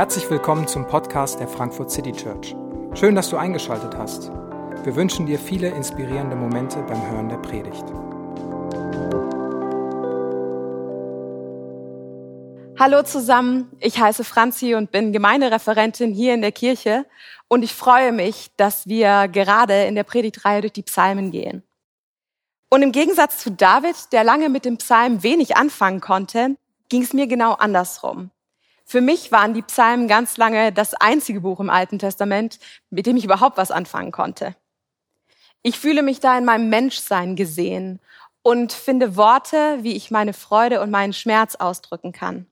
Herzlich willkommen zum Podcast der Frankfurt City Church. Schön, dass du eingeschaltet hast. Wir wünschen dir viele inspirierende Momente beim Hören der Predigt. Hallo zusammen, ich heiße Franzi und bin Gemeindereferentin hier in der Kirche und ich freue mich, dass wir gerade in der Predigtreihe durch die Psalmen gehen. Und im Gegensatz zu David, der lange mit dem Psalm wenig anfangen konnte, ging es mir genau andersrum. Für mich waren die Psalmen ganz lange das einzige Buch im Alten Testament, mit dem ich überhaupt was anfangen konnte. Ich fühle mich da in meinem Menschsein gesehen und finde Worte, wie ich meine Freude und meinen Schmerz ausdrücken kann.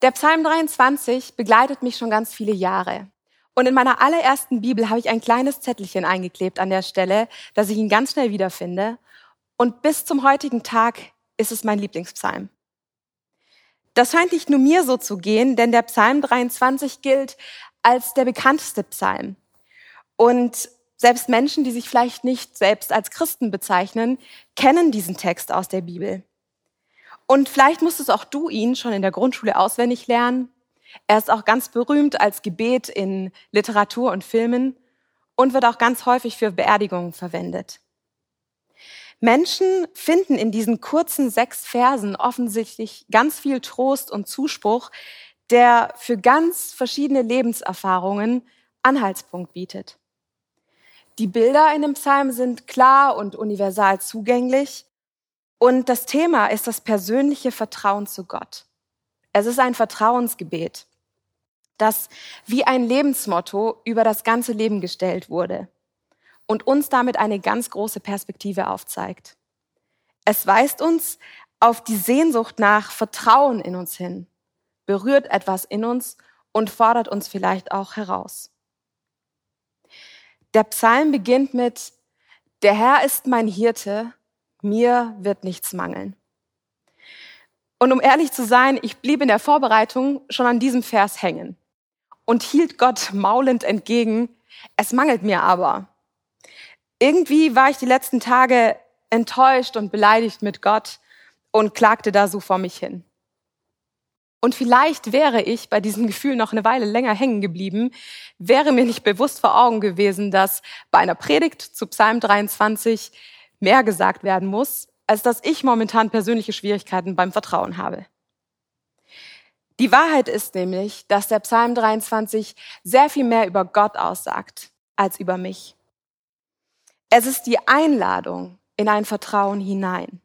Der Psalm 23 begleitet mich schon ganz viele Jahre. Und in meiner allerersten Bibel habe ich ein kleines Zettelchen eingeklebt an der Stelle, dass ich ihn ganz schnell wiederfinde. Und bis zum heutigen Tag ist es mein Lieblingspsalm. Das scheint nicht nur mir so zu gehen, denn der Psalm 23 gilt als der bekannteste Psalm. Und selbst Menschen, die sich vielleicht nicht selbst als Christen bezeichnen, kennen diesen Text aus der Bibel. Und vielleicht musstest auch du ihn schon in der Grundschule auswendig lernen. Er ist auch ganz berühmt als Gebet in Literatur und Filmen und wird auch ganz häufig für Beerdigungen verwendet. Menschen finden in diesen kurzen sechs Versen offensichtlich ganz viel Trost und Zuspruch, der für ganz verschiedene Lebenserfahrungen Anhaltspunkt bietet. Die Bilder in dem Psalm sind klar und universal zugänglich und das Thema ist das persönliche Vertrauen zu Gott. Es ist ein Vertrauensgebet, das wie ein Lebensmotto über das ganze Leben gestellt wurde und uns damit eine ganz große Perspektive aufzeigt. Es weist uns auf die Sehnsucht nach Vertrauen in uns hin, berührt etwas in uns und fordert uns vielleicht auch heraus. Der Psalm beginnt mit, der Herr ist mein Hirte, mir wird nichts mangeln. Und um ehrlich zu sein, ich blieb in der Vorbereitung schon an diesem Vers hängen und hielt Gott maulend entgegen, es mangelt mir aber irgendwie war ich die letzten Tage enttäuscht und beleidigt mit Gott und klagte da so vor mich hin. Und vielleicht wäre ich bei diesem Gefühl noch eine Weile länger hängen geblieben, wäre mir nicht bewusst vor Augen gewesen, dass bei einer Predigt zu Psalm 23 mehr gesagt werden muss, als dass ich momentan persönliche Schwierigkeiten beim Vertrauen habe. Die Wahrheit ist nämlich, dass der Psalm 23 sehr viel mehr über Gott aussagt als über mich. Es ist die Einladung in ein Vertrauen hinein.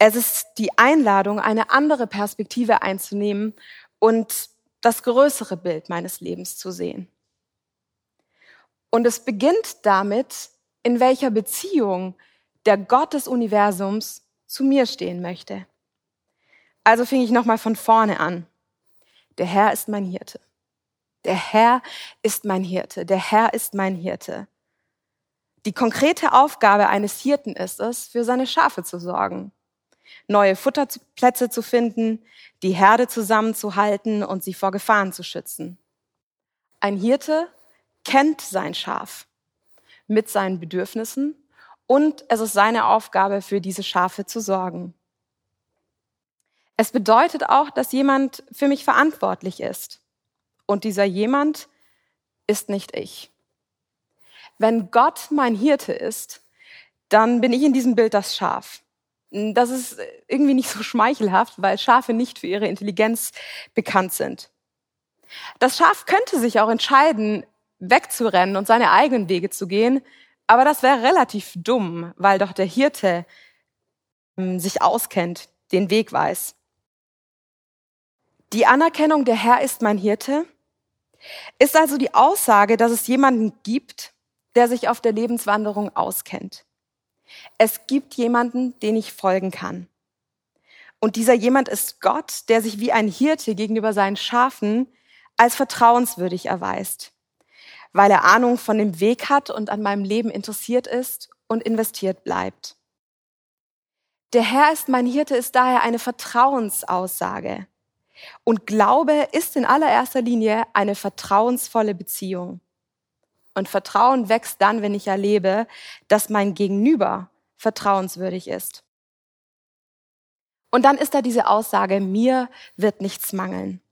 Es ist die Einladung, eine andere Perspektive einzunehmen und das größere Bild meines Lebens zu sehen. Und es beginnt damit, in welcher Beziehung der Gott des Universums zu mir stehen möchte. Also fing ich nochmal von vorne an. Der Herr ist mein Hirte. Der Herr ist mein Hirte. Der Herr ist mein Hirte. Die konkrete Aufgabe eines Hirten ist es, für seine Schafe zu sorgen, neue Futterplätze zu finden, die Herde zusammenzuhalten und sie vor Gefahren zu schützen. Ein Hirte kennt sein Schaf mit seinen Bedürfnissen und es ist seine Aufgabe, für diese Schafe zu sorgen. Es bedeutet auch, dass jemand für mich verantwortlich ist. Und dieser jemand ist nicht ich. Wenn Gott mein Hirte ist, dann bin ich in diesem Bild das Schaf. Das ist irgendwie nicht so schmeichelhaft, weil Schafe nicht für ihre Intelligenz bekannt sind. Das Schaf könnte sich auch entscheiden, wegzurennen und seine eigenen Wege zu gehen, aber das wäre relativ dumm, weil doch der Hirte hm, sich auskennt, den Weg weiß. Die Anerkennung, der Herr ist mein Hirte, ist also die Aussage, dass es jemanden gibt, der sich auf der Lebenswanderung auskennt. Es gibt jemanden, den ich folgen kann. Und dieser jemand ist Gott, der sich wie ein Hirte gegenüber seinen Schafen als vertrauenswürdig erweist, weil er Ahnung von dem Weg hat und an meinem Leben interessiert ist und investiert bleibt. Der Herr ist mein Hirte ist daher eine Vertrauensaussage. Und Glaube ist in allererster Linie eine vertrauensvolle Beziehung. Und Vertrauen wächst dann, wenn ich erlebe, dass mein Gegenüber vertrauenswürdig ist. Und dann ist da diese Aussage, mir wird nichts mangeln.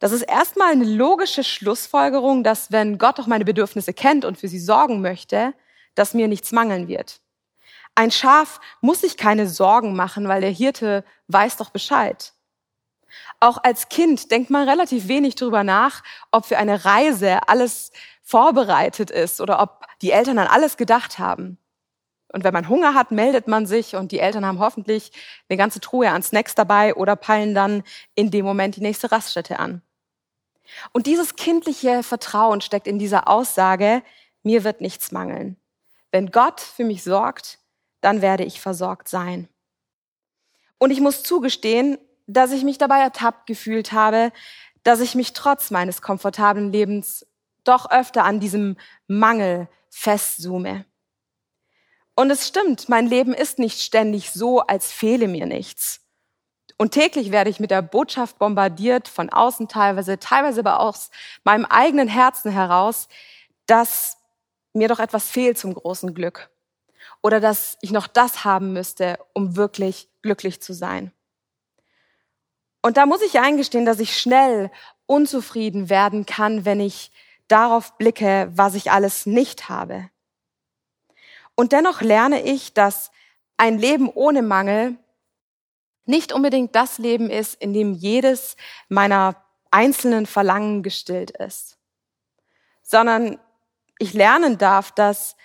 Das ist erstmal eine logische Schlussfolgerung, dass wenn Gott doch meine Bedürfnisse kennt und für sie sorgen möchte, dass mir nichts mangeln wird. Ein Schaf muss sich keine Sorgen machen, weil der Hirte weiß doch Bescheid. Auch als Kind denkt man relativ wenig darüber nach, ob für eine Reise alles vorbereitet ist oder ob die Eltern an alles gedacht haben. Und wenn man Hunger hat, meldet man sich und die Eltern haben hoffentlich eine ganze Truhe an Snacks dabei oder peilen dann in dem Moment die nächste Raststätte an. Und dieses kindliche Vertrauen steckt in dieser Aussage, mir wird nichts mangeln. Wenn Gott für mich sorgt, dann werde ich versorgt sein. Und ich muss zugestehen, dass ich mich dabei ertappt gefühlt habe, dass ich mich trotz meines komfortablen Lebens doch öfter an diesem Mangel festzoome. Und es stimmt, mein Leben ist nicht ständig so, als fehle mir nichts. Und täglich werde ich mit der Botschaft bombardiert, von außen teilweise, teilweise aber aus meinem eigenen Herzen heraus, dass mir doch etwas fehlt zum großen Glück. Oder dass ich noch das haben müsste, um wirklich glücklich zu sein. Und da muss ich eingestehen, dass ich schnell unzufrieden werden kann, wenn ich darauf blicke, was ich alles nicht habe. Und dennoch lerne ich, dass ein Leben ohne Mangel nicht unbedingt das Leben ist, in dem jedes meiner einzelnen Verlangen gestillt ist, sondern ich lernen darf, dass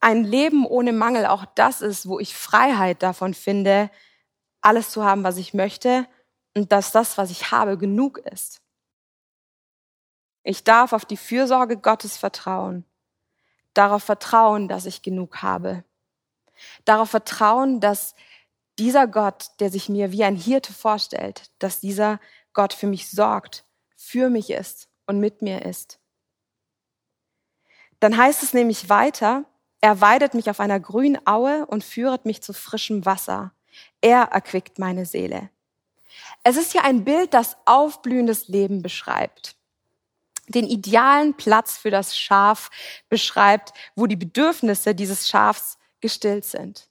ein Leben ohne Mangel auch das ist, wo ich Freiheit davon finde, alles zu haben, was ich möchte und dass das, was ich habe, genug ist. Ich darf auf die Fürsorge Gottes vertrauen darauf vertrauen, dass ich genug habe. Darauf vertrauen, dass dieser Gott, der sich mir wie ein Hirte vorstellt, dass dieser Gott für mich sorgt, für mich ist und mit mir ist. Dann heißt es nämlich weiter, er weidet mich auf einer grünen Aue und führet mich zu frischem Wasser. Er erquickt meine Seele. Es ist ja ein Bild, das aufblühendes Leben beschreibt den idealen Platz für das Schaf beschreibt, wo die Bedürfnisse dieses Schafs gestillt sind.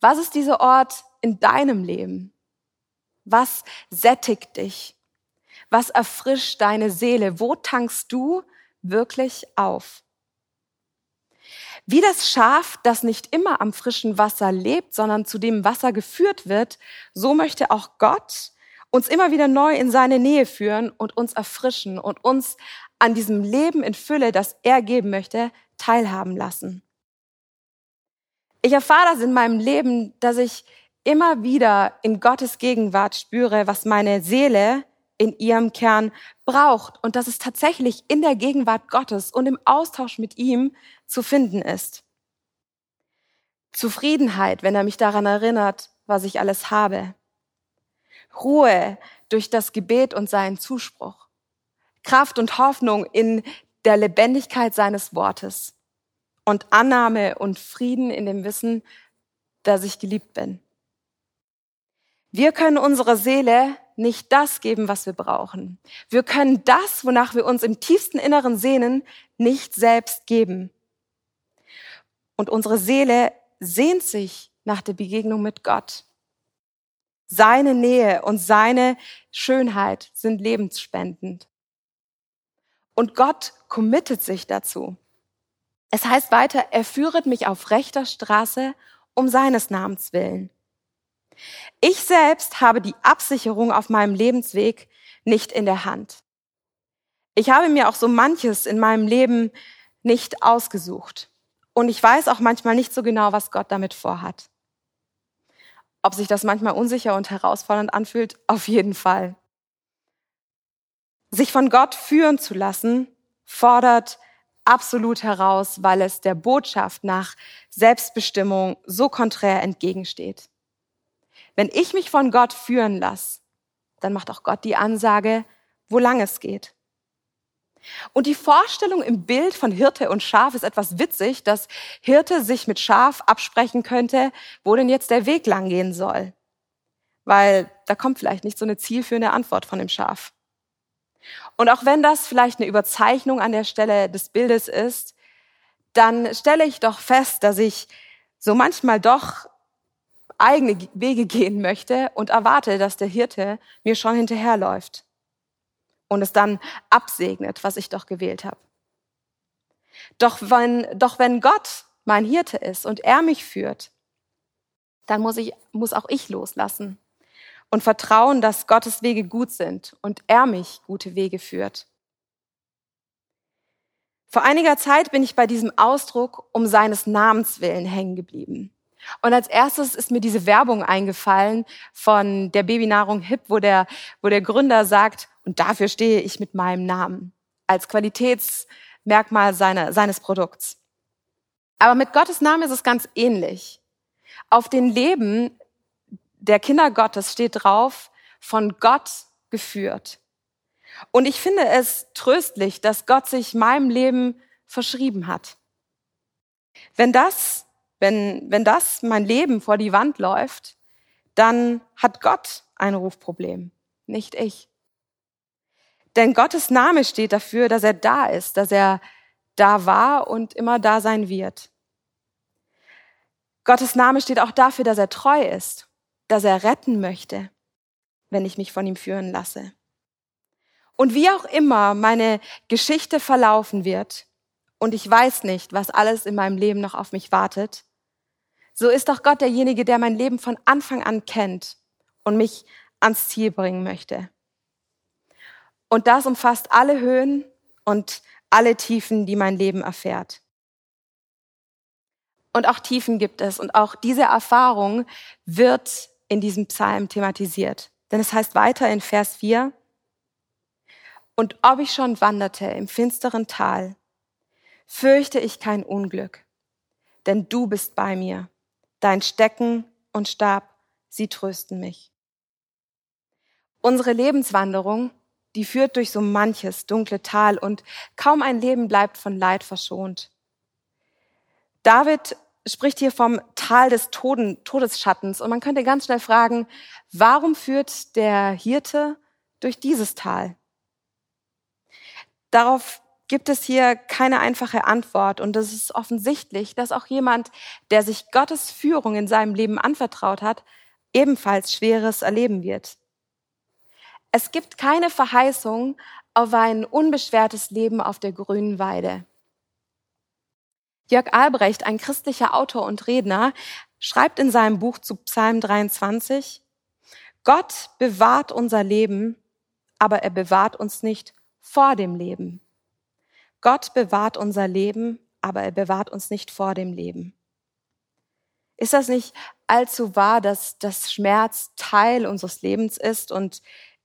Was ist dieser Ort in deinem Leben? Was sättigt dich? Was erfrischt deine Seele? Wo tankst du wirklich auf? Wie das Schaf, das nicht immer am frischen Wasser lebt, sondern zu dem Wasser geführt wird, so möchte auch Gott uns immer wieder neu in seine Nähe führen und uns erfrischen und uns an diesem Leben in Fülle, das er geben möchte, teilhaben lassen. Ich erfahre das in meinem Leben, dass ich immer wieder in Gottes Gegenwart spüre, was meine Seele in ihrem Kern braucht und dass es tatsächlich in der Gegenwart Gottes und im Austausch mit ihm zu finden ist. Zufriedenheit, wenn er mich daran erinnert, was ich alles habe. Ruhe durch das Gebet und seinen Zuspruch. Kraft und Hoffnung in der Lebendigkeit seines Wortes. Und Annahme und Frieden in dem Wissen, dass ich geliebt bin. Wir können unserer Seele nicht das geben, was wir brauchen. Wir können das, wonach wir uns im tiefsten Inneren sehnen, nicht selbst geben. Und unsere Seele sehnt sich nach der Begegnung mit Gott. Seine Nähe und seine Schönheit sind lebensspendend. Und Gott committet sich dazu. Es heißt weiter, er führet mich auf rechter Straße um seines Namens willen. Ich selbst habe die Absicherung auf meinem Lebensweg nicht in der Hand. Ich habe mir auch so manches in meinem Leben nicht ausgesucht. Und ich weiß auch manchmal nicht so genau, was Gott damit vorhat. Ob sich das manchmal unsicher und herausfordernd anfühlt? Auf jeden Fall. Sich von Gott führen zu lassen, fordert absolut heraus, weil es der Botschaft nach Selbstbestimmung so konträr entgegensteht. Wenn ich mich von Gott führen lasse, dann macht auch Gott die Ansage, wo lang es geht. Und die Vorstellung im Bild von Hirte und Schaf ist etwas witzig, dass Hirte sich mit Schaf absprechen könnte, wo denn jetzt der Weg lang gehen soll. Weil da kommt vielleicht nicht so eine zielführende Antwort von dem Schaf. Und auch wenn das vielleicht eine Überzeichnung an der Stelle des Bildes ist, dann stelle ich doch fest, dass ich so manchmal doch eigene Wege gehen möchte und erwarte, dass der Hirte mir schon hinterherläuft. Und es dann absegnet, was ich doch gewählt habe. Doch wenn, doch wenn Gott mein Hirte ist und er mich führt, dann muss, ich, muss auch ich loslassen und vertrauen, dass Gottes Wege gut sind und er mich gute Wege führt. Vor einiger Zeit bin ich bei diesem Ausdruck um seines Namens willen hängen geblieben. Und als erstes ist mir diese Werbung eingefallen von der Babynahrung HIP, wo der, wo der Gründer sagt, und dafür stehe ich mit meinem Namen als Qualitätsmerkmal seine, seines Produkts. Aber mit Gottes Namen ist es ganz ähnlich. Auf den Leben der Kinder Gottes steht drauf, von Gott geführt. Und ich finde es tröstlich, dass Gott sich meinem Leben verschrieben hat. Wenn das, wenn, wenn das mein Leben vor die Wand läuft, dann hat Gott ein Rufproblem, nicht ich. Denn Gottes Name steht dafür, dass er da ist, dass er da war und immer da sein wird. Gottes Name steht auch dafür, dass er treu ist, dass er retten möchte, wenn ich mich von ihm führen lasse. Und wie auch immer meine Geschichte verlaufen wird, und ich weiß nicht, was alles in meinem Leben noch auf mich wartet, so ist doch Gott derjenige, der mein Leben von Anfang an kennt und mich ans Ziel bringen möchte. Und das umfasst alle Höhen und alle Tiefen, die mein Leben erfährt. Und auch Tiefen gibt es. Und auch diese Erfahrung wird in diesem Psalm thematisiert. Denn es heißt weiter in Vers 4, und ob ich schon wanderte im finsteren Tal, fürchte ich kein Unglück, denn du bist bei mir. Dein Stecken und Stab, sie trösten mich. Unsere Lebenswanderung, die führt durch so manches dunkle Tal und kaum ein Leben bleibt von Leid verschont. David spricht hier vom Tal des Toden, Todesschattens und man könnte ganz schnell fragen, warum führt der Hirte durch dieses Tal? Darauf gibt es hier keine einfache Antwort und es ist offensichtlich, dass auch jemand, der sich Gottes Führung in seinem Leben anvertraut hat, ebenfalls Schweres erleben wird. Es gibt keine Verheißung auf ein unbeschwertes Leben auf der grünen Weide. Jörg Albrecht, ein christlicher Autor und Redner, schreibt in seinem Buch zu Psalm 23, Gott bewahrt unser Leben, aber er bewahrt uns nicht vor dem Leben. Gott bewahrt unser Leben, aber er bewahrt uns nicht vor dem Leben. Ist das nicht allzu wahr, dass das Schmerz Teil unseres Lebens ist und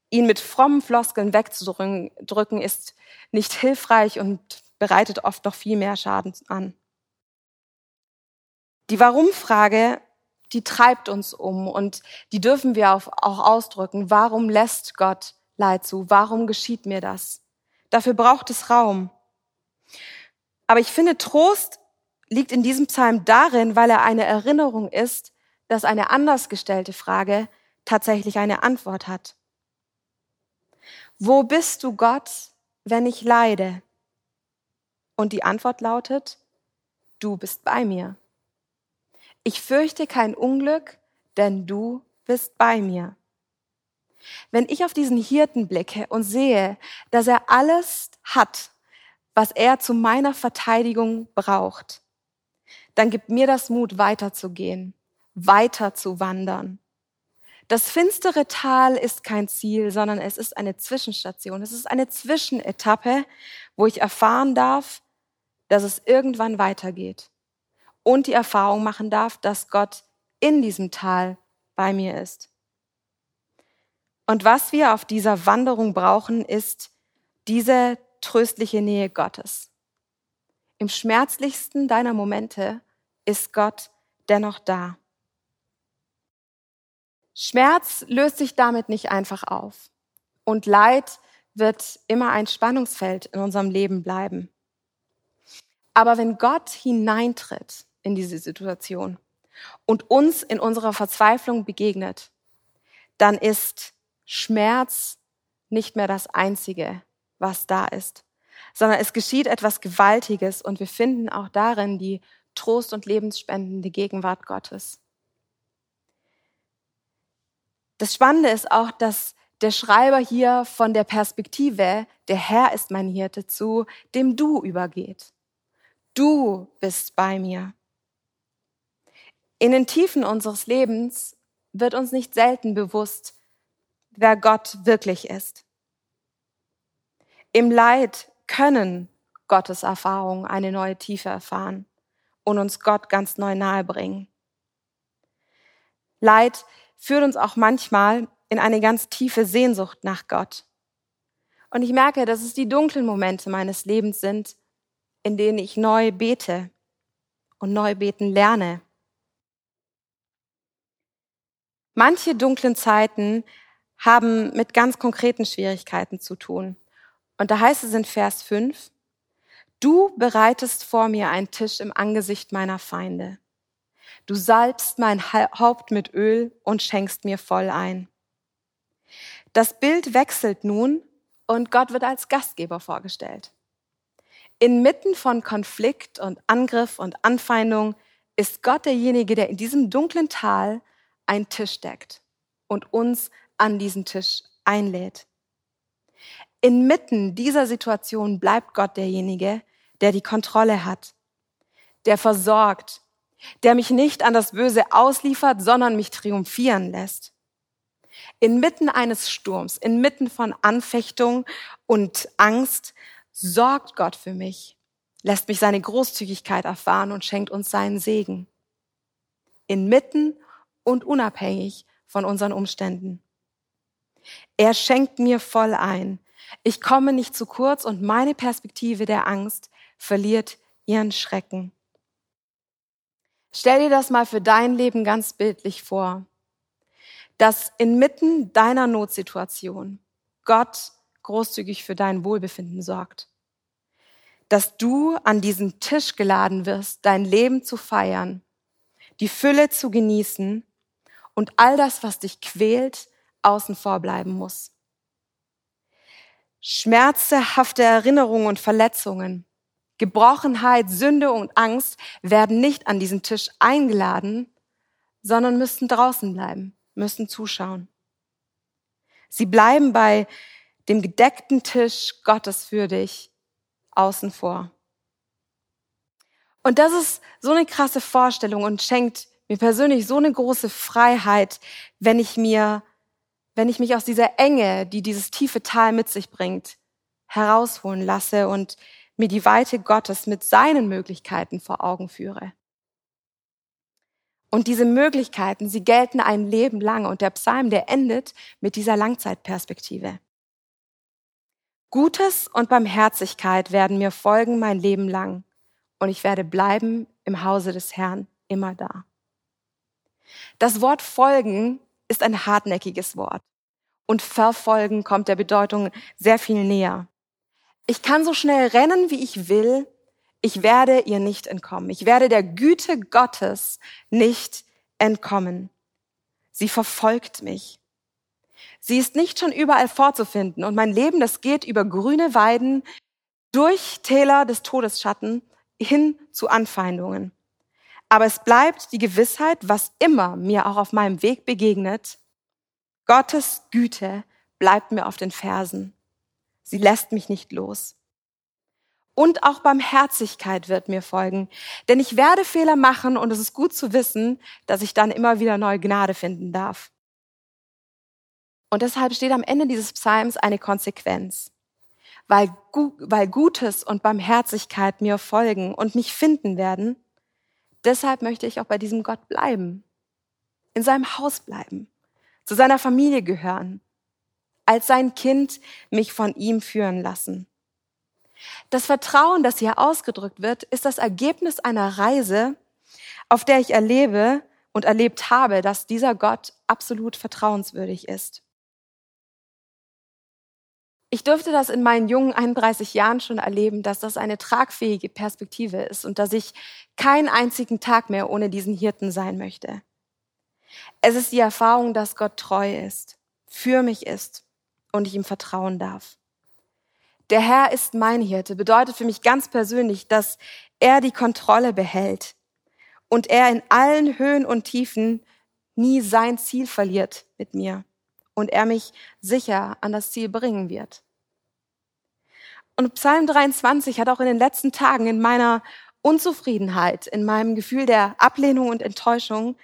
ihn mit frommen Floskeln wegzudrücken ist nicht hilfreich und bereitet oft noch viel mehr Schaden an? Die Warum-Frage, die treibt uns um und die dürfen wir auch ausdrücken. Warum lässt Gott Leid zu? Warum geschieht mir das? Dafür braucht es Raum. Aber ich finde, Trost liegt in diesem Psalm darin, weil er eine Erinnerung ist, dass eine anders gestellte Frage tatsächlich eine Antwort hat. Wo bist du, Gott, wenn ich leide? Und die Antwort lautet, du bist bei mir. Ich fürchte kein Unglück, denn du bist bei mir. Wenn ich auf diesen Hirten blicke und sehe, dass er alles hat, was er zu meiner Verteidigung braucht, dann gibt mir das Mut, weiterzugehen, weiter zu wandern. Das finstere Tal ist kein Ziel, sondern es ist eine Zwischenstation. Es ist eine Zwischenetappe, wo ich erfahren darf, dass es irgendwann weitergeht. Und die Erfahrung machen darf, dass Gott in diesem Tal bei mir ist. Und was wir auf dieser Wanderung brauchen, ist diese tröstliche Nähe Gottes. Im schmerzlichsten deiner Momente ist Gott dennoch da. Schmerz löst sich damit nicht einfach auf. Und Leid wird immer ein Spannungsfeld in unserem Leben bleiben. Aber wenn Gott hineintritt in diese Situation und uns in unserer Verzweiflung begegnet, dann ist Schmerz nicht mehr das Einzige, was da ist, sondern es geschieht etwas Gewaltiges und wir finden auch darin die Trost und lebensspendende Gegenwart Gottes. Das Spannende ist auch, dass der Schreiber hier von der Perspektive, der Herr ist mein Hirte, zu dem Du übergeht. Du bist bei mir. In den Tiefen unseres Lebens wird uns nicht selten bewusst, wer Gott wirklich ist. Im Leid können Gottes Erfahrungen eine neue Tiefe erfahren und uns Gott ganz neu nahe bringen. Leid führt uns auch manchmal in eine ganz tiefe Sehnsucht nach Gott. Und ich merke, dass es die dunklen Momente meines Lebens sind, in denen ich neu bete und neu beten lerne. Manche dunklen Zeiten haben mit ganz konkreten Schwierigkeiten zu tun. Und da heißt es in Vers 5, Du bereitest vor mir einen Tisch im Angesicht meiner Feinde. Du salbst mein Haupt mit Öl und schenkst mir voll ein. Das Bild wechselt nun und Gott wird als Gastgeber vorgestellt. Inmitten von Konflikt und Angriff und Anfeindung ist Gott derjenige, der in diesem dunklen Tal einen Tisch deckt und uns an diesen Tisch einlädt. Inmitten dieser Situation bleibt Gott derjenige, der die Kontrolle hat, der versorgt, der mich nicht an das Böse ausliefert, sondern mich triumphieren lässt. Inmitten eines Sturms, inmitten von Anfechtung und Angst, sorgt Gott für mich, lässt mich seine Großzügigkeit erfahren und schenkt uns seinen Segen. Inmitten und unabhängig von unseren Umständen. Er schenkt mir voll ein. Ich komme nicht zu kurz und meine Perspektive der Angst verliert ihren Schrecken. Stell dir das mal für dein Leben ganz bildlich vor, dass inmitten deiner Notsituation Gott großzügig für dein Wohlbefinden sorgt. Dass du an diesen Tisch geladen wirst, dein Leben zu feiern, die Fülle zu genießen und all das, was dich quält, außen vor bleiben muss. Schmerzhafte Erinnerungen und Verletzungen, Gebrochenheit, Sünde und Angst werden nicht an diesen Tisch eingeladen, sondern müssten draußen bleiben, müssten zuschauen. Sie bleiben bei dem gedeckten Tisch Gottes für dich außen vor. Und das ist so eine krasse Vorstellung und schenkt mir persönlich so eine große Freiheit, wenn ich mir, wenn ich mich aus dieser Enge, die dieses tiefe Tal mit sich bringt, herausholen lasse und mir die Weite Gottes mit seinen Möglichkeiten vor Augen führe. Und diese Möglichkeiten, sie gelten ein Leben lang und der Psalm, der endet mit dieser Langzeitperspektive. Gutes und Barmherzigkeit werden mir folgen mein Leben lang und ich werde bleiben im Hause des Herrn immer da. Das Wort folgen ist ein hartnäckiges Wort und verfolgen kommt der Bedeutung sehr viel näher. Ich kann so schnell rennen, wie ich will, ich werde ihr nicht entkommen. Ich werde der Güte Gottes nicht entkommen. Sie verfolgt mich. Sie ist nicht schon überall vorzufinden und mein Leben, das geht über grüne Weiden, durch Täler des Todesschatten hin zu Anfeindungen. Aber es bleibt die Gewissheit, was immer mir auch auf meinem Weg begegnet, Gottes Güte bleibt mir auf den Fersen. Sie lässt mich nicht los. Und auch Barmherzigkeit wird mir folgen. Denn ich werde Fehler machen und es ist gut zu wissen, dass ich dann immer wieder neue Gnade finden darf. Und deshalb steht am Ende dieses Psalms eine Konsequenz. Weil, weil Gutes und Barmherzigkeit mir folgen und mich finden werden, Deshalb möchte ich auch bei diesem Gott bleiben, in seinem Haus bleiben, zu seiner Familie gehören, als sein Kind mich von ihm führen lassen. Das Vertrauen, das hier ausgedrückt wird, ist das Ergebnis einer Reise, auf der ich erlebe und erlebt habe, dass dieser Gott absolut vertrauenswürdig ist. Ich durfte das in meinen jungen 31 Jahren schon erleben, dass das eine tragfähige Perspektive ist und dass ich keinen einzigen Tag mehr ohne diesen Hirten sein möchte. Es ist die Erfahrung, dass Gott treu ist, für mich ist und ich ihm vertrauen darf. Der Herr ist mein Hirte bedeutet für mich ganz persönlich, dass er die Kontrolle behält und er in allen Höhen und Tiefen nie sein Ziel verliert mit mir und er mich sicher an das Ziel bringen wird. Und Psalm 23 hat auch in den letzten Tagen in meiner Unzufriedenheit, in meinem Gefühl der Ablehnung und Enttäuschung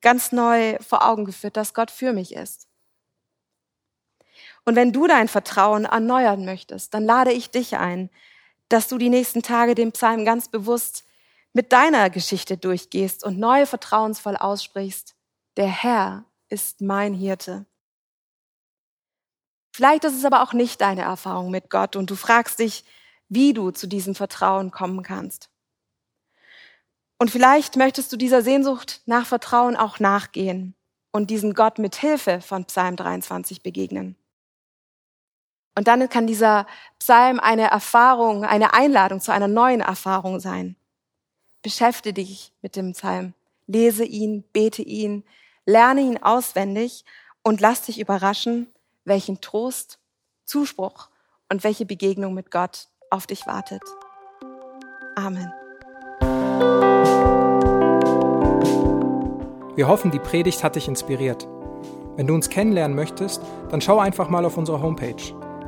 ganz neu vor Augen geführt, dass Gott für mich ist. Und wenn du dein Vertrauen erneuern möchtest, dann lade ich dich ein, dass du die nächsten Tage den Psalm ganz bewusst mit deiner Geschichte durchgehst und neu vertrauensvoll aussprichst, der Herr ist mein Hirte. Vielleicht ist es aber auch nicht deine Erfahrung mit Gott und du fragst dich, wie du zu diesem Vertrauen kommen kannst. Und vielleicht möchtest du dieser Sehnsucht nach Vertrauen auch nachgehen und diesem Gott mit Hilfe von Psalm 23 begegnen. Und dann kann dieser Psalm eine Erfahrung, eine Einladung zu einer neuen Erfahrung sein. Beschäftige dich mit dem Psalm, lese ihn, bete ihn, lerne ihn auswendig und lass dich überraschen, welchen Trost, Zuspruch und welche Begegnung mit Gott auf dich wartet. Amen. Wir hoffen, die Predigt hat dich inspiriert. Wenn du uns kennenlernen möchtest, dann schau einfach mal auf unsere Homepage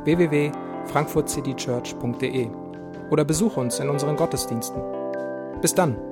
www.frankfurtcitychurch.de oder besuche uns in unseren Gottesdiensten. Bis dann!